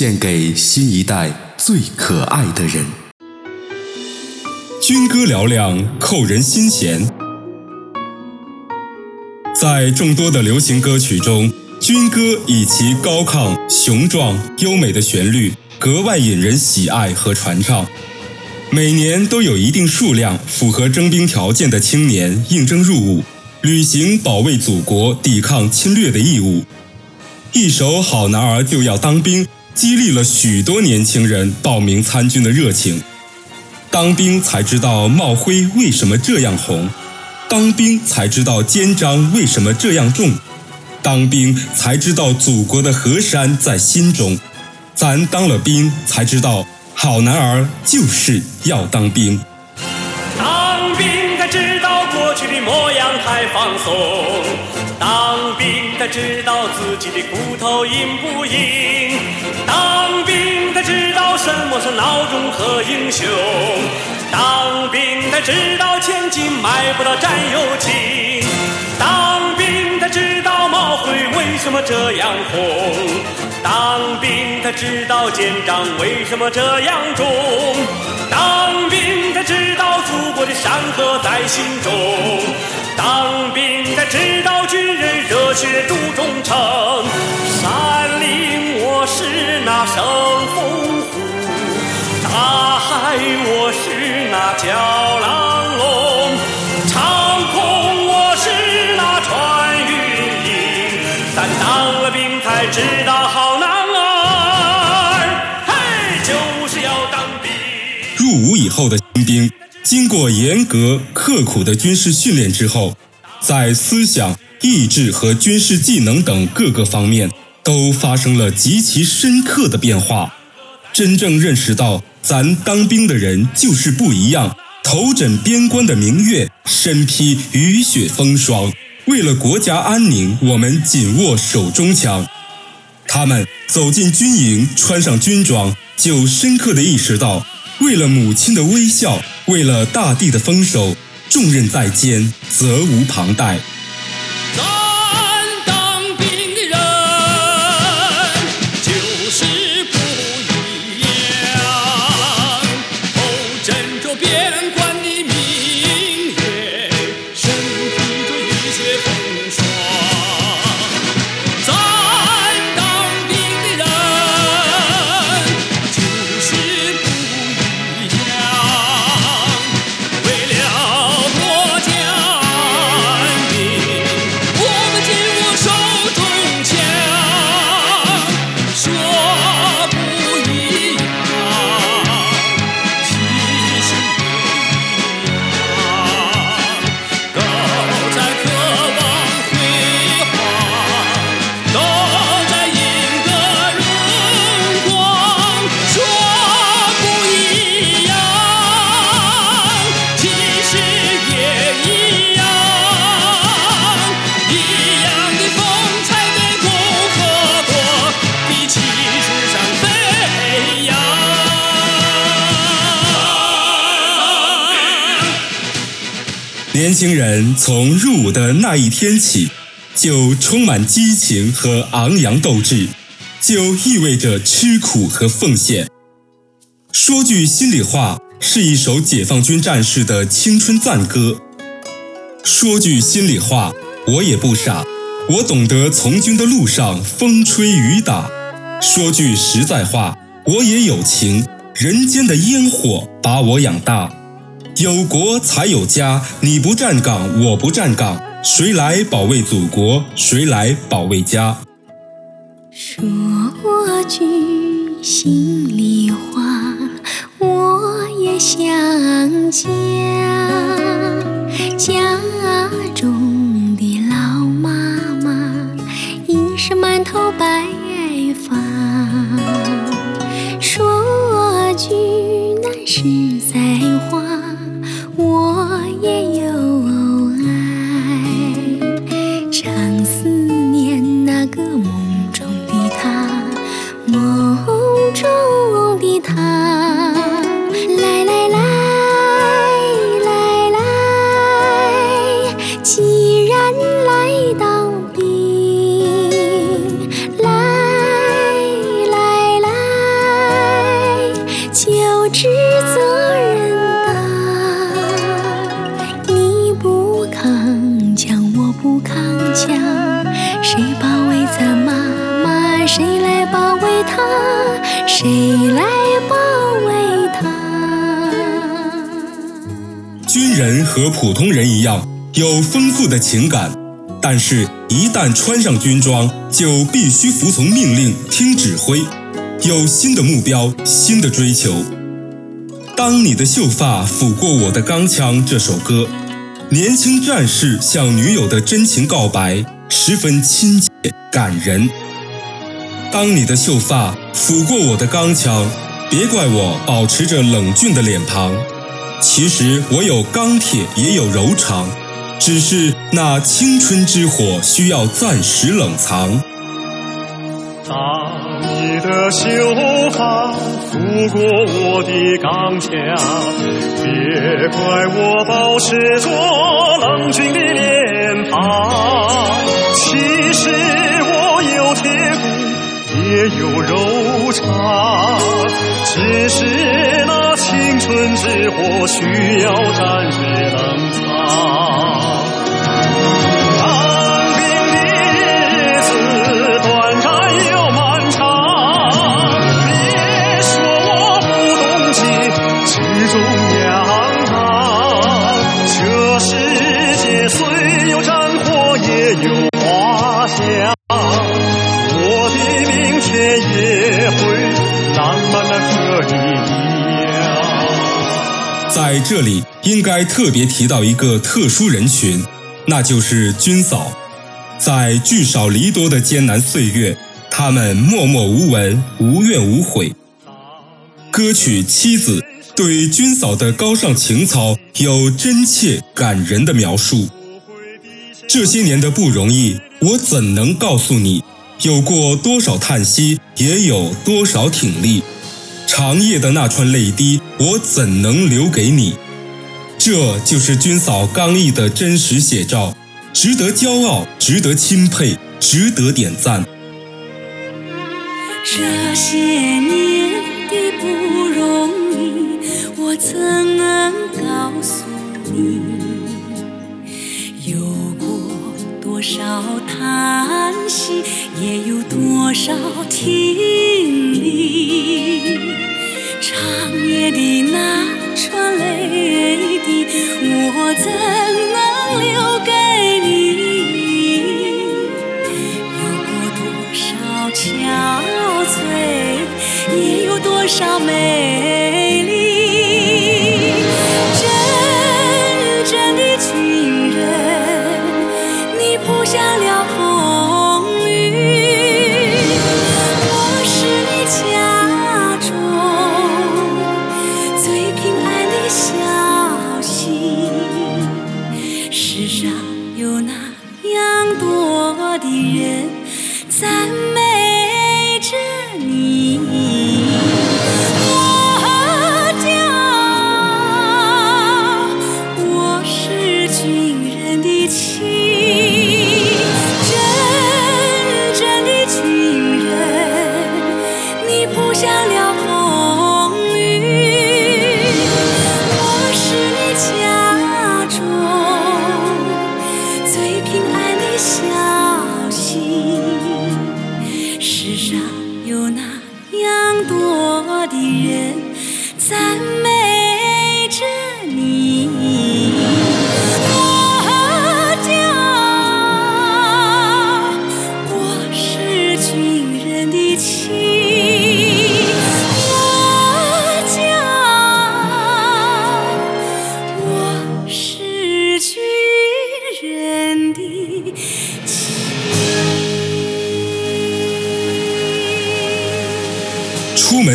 献给新一代最可爱的人。军歌嘹亮，扣人心弦。在众多的流行歌曲中，军歌以其高亢、雄壮、优美的旋律，格外引人喜爱和传唱。每年都有一定数量符合征兵条件的青年应征入伍，履行保卫祖国、抵抗侵略的义务。一首《好男儿就要当兵》，激励了许多年轻人报名参军的热情。当兵才知道帽徽为什么这样红。当兵才知道肩章为什么这样重，当兵才知道祖国的河山在心中，咱当了兵才知道好男儿就是要当兵。当兵才知道过去的模样太放松，当兵才知道自己的骨头硬不硬，当兵才知道什么是孬种和英雄。当兵才知道千金买不到战友情，当兵才知道毛会为什么这样红，当兵才知道肩章为什么这样重，道祖国的山河在心中，当兵才知道军人热血铸忠诚，山岭我是那生风虎。大海，我是那骄浪龙；长空，我是那穿云鹰。咱当了兵才知道，好男儿，嘿，就是要当兵。入伍以后的新兵，经过严格刻苦的军事训练之后，在思想、意志和军事技能等各个方面，都发生了极其深刻的变化。真正认识到，咱当兵的人就是不一样。头枕边关的明月，身披雨雪风霜，为了国家安宁，我们紧握手中枪。他们走进军营，穿上军装，就深刻地意识到，为了母亲的微笑，为了大地的丰收，重任在肩，责无旁贷。年轻人从入伍的那一天起，就充满激情和昂扬斗志，就意味着吃苦和奉献。说句心里话，是一首解放军战士的青春赞歌。说句心里话，我也不傻，我懂得从军的路上风吹雨打。说句实在话，我也有情，人间的烟火把我养大。有国才有家，你不站岗，我不站岗，谁来保卫祖国？谁来保卫家？说句心里话，我也想家，家中的老妈妈已是满头白和普通人一样，有丰富的情感，但是，一旦穿上军装，就必须服从命令，听指挥，有新的目标，新的追求。当你的秀发抚过我的钢枪，这首歌，年轻战士向女友的真情告白，十分亲切感人。当你的秀发抚过我的钢枪，别怪我保持着冷峻的脸庞。其实我有钢铁，也有柔肠，只是那青春之火需要暂时冷藏。当你的秀发拂过我的钢枪，别怪我保持着冷峻的脸庞。其实我有铁骨。也有柔肠，只是那青春之火需要暂时冷藏。当兵的日子短暂又漫长，别说我不懂情，始终仰仗。这世界虽有战火，也有花香。我的明天也会浪漫的这样在这里，应该特别提到一个特殊人群，那就是军嫂。在聚少离多的艰难岁月，他们默默无闻，无怨无悔。歌曲《妻子》对军嫂的高尚情操有真切感人的描述。这些年的不容易，我怎能告诉你？有过多少叹息，也有多少挺立。长夜的那串泪滴，我怎能留给你？这就是军嫂刚毅的真实写照，值得骄傲，值得钦佩，值得点赞。这些年的不容易，我怎能告诉你？有过多少叹息，也有多少挺。长夜的那串泪滴，我怎能留给你？有过多少憔悴，也有多少美想了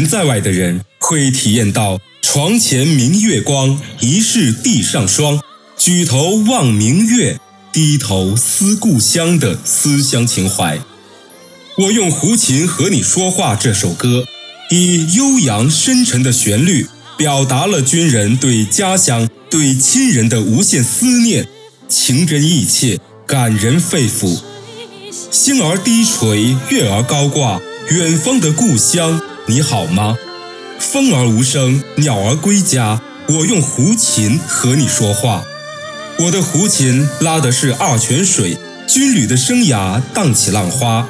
在外的人会体验到“床前明月光，疑是地上霜”，举头望明月，低头思故乡的思乡情怀。我用胡琴和你说话这首歌，以悠扬深沉的旋律，表达了军人对家乡、对亲人的无限思念，情真意切，感人肺腑。星儿低垂，月儿高挂，远方的故乡，你好吗？风儿无声，鸟儿归家，我用胡琴和你说话。我的胡琴拉的是二泉水，军旅的生涯荡起浪花。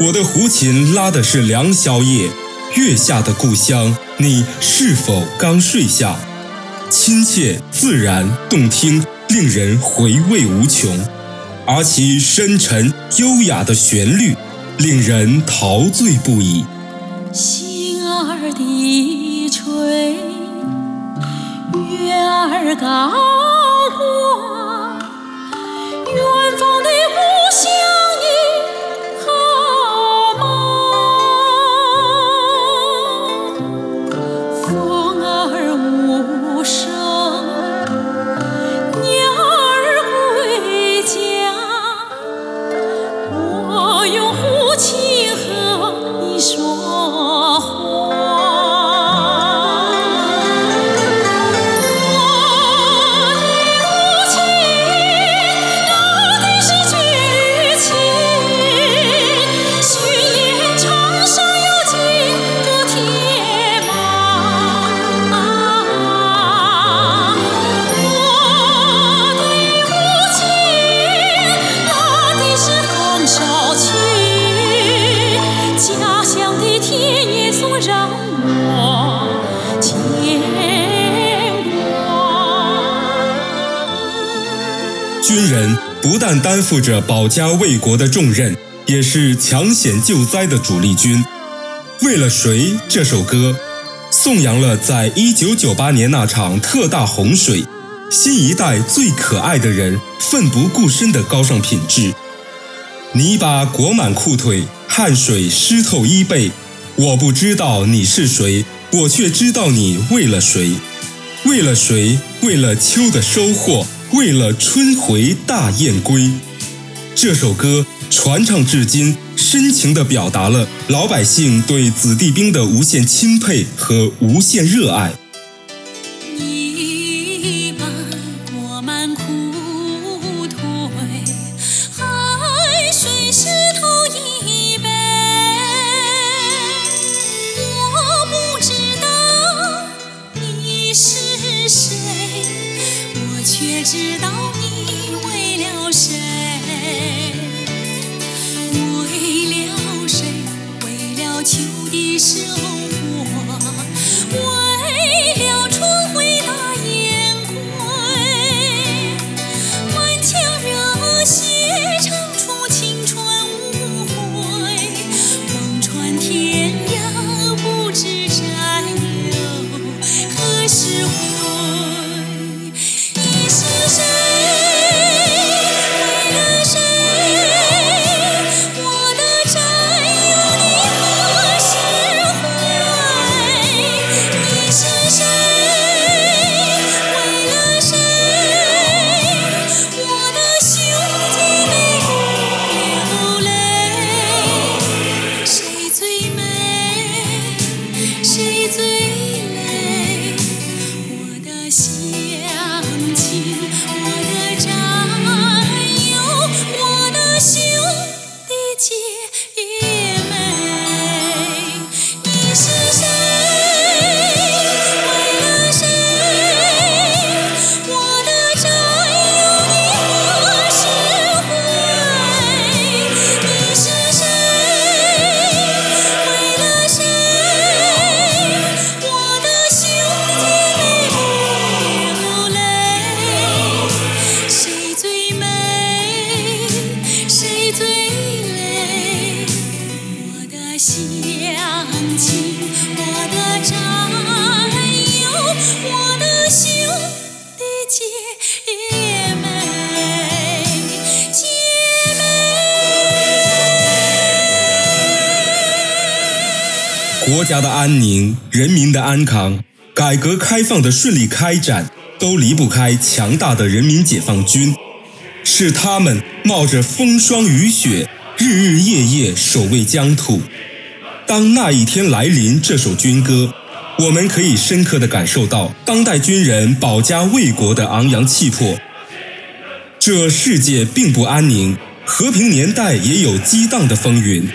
我的胡琴拉的是良宵夜，月下的故乡，你是否刚睡下？亲切、自然、动听，令人回味无穷。而其深沉优雅的旋律，令人陶醉不已。心儿低垂，月儿高挂，远方的故乡担负着保家卫国的重任，也是抢险救灾的主力军。为了谁这首歌，颂扬了在一九九八年那场特大洪水，新一代最可爱的人奋不顾身的高尚品质。泥巴裹满裤腿，汗水湿透衣背。我不知道你是谁，我却知道你为了谁。为了谁？为了秋的收获，为了春回大雁归。这首歌传唱至今，深情地表达了老百姓对子弟兵的无限钦佩和无限热爱。知道你为了谁。为了谁？为了秋的收获，国家的安宁，人民的安康，改革开放的顺利开展，都离不开强大的人民解放军。是他们冒着风霜雨雪，日日夜夜守卫疆土。当那一天来临，这首军歌，我们可以深刻地感受到当代军人保家卫国的昂扬气魄。这世界并不安宁，和平年代也有激荡的风云。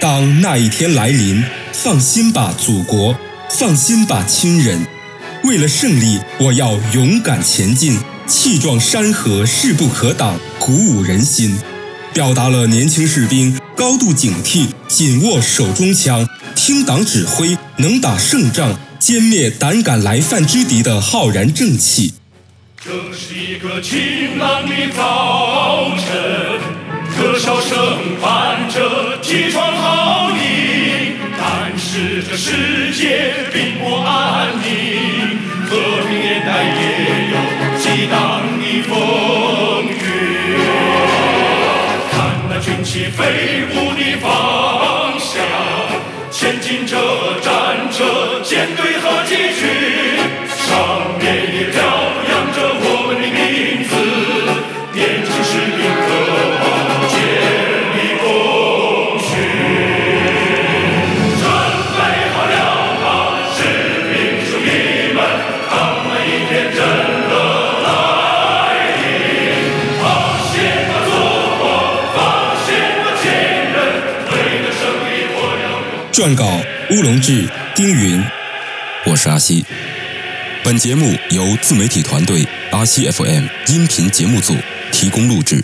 当那一天来临，放心吧，祖国，放心吧，亲人。为了胜利，我要勇敢前进，气壮山河，势不可挡，鼓舞人心。表达了年轻士兵高度警惕、紧握手中枪、听党指挥，能打胜仗，歼灭胆敢来犯之敌的浩然正气。这是一个晴朗的早晨，歌哨声伴着起床号音，但是这世界并不安宁，和平年代也有激荡的风云。看那军旗飞舞的方向，前进着，乌龙志、丁云。我是阿西。本节目由自媒体团队阿西 FM 音频节目组提供录制。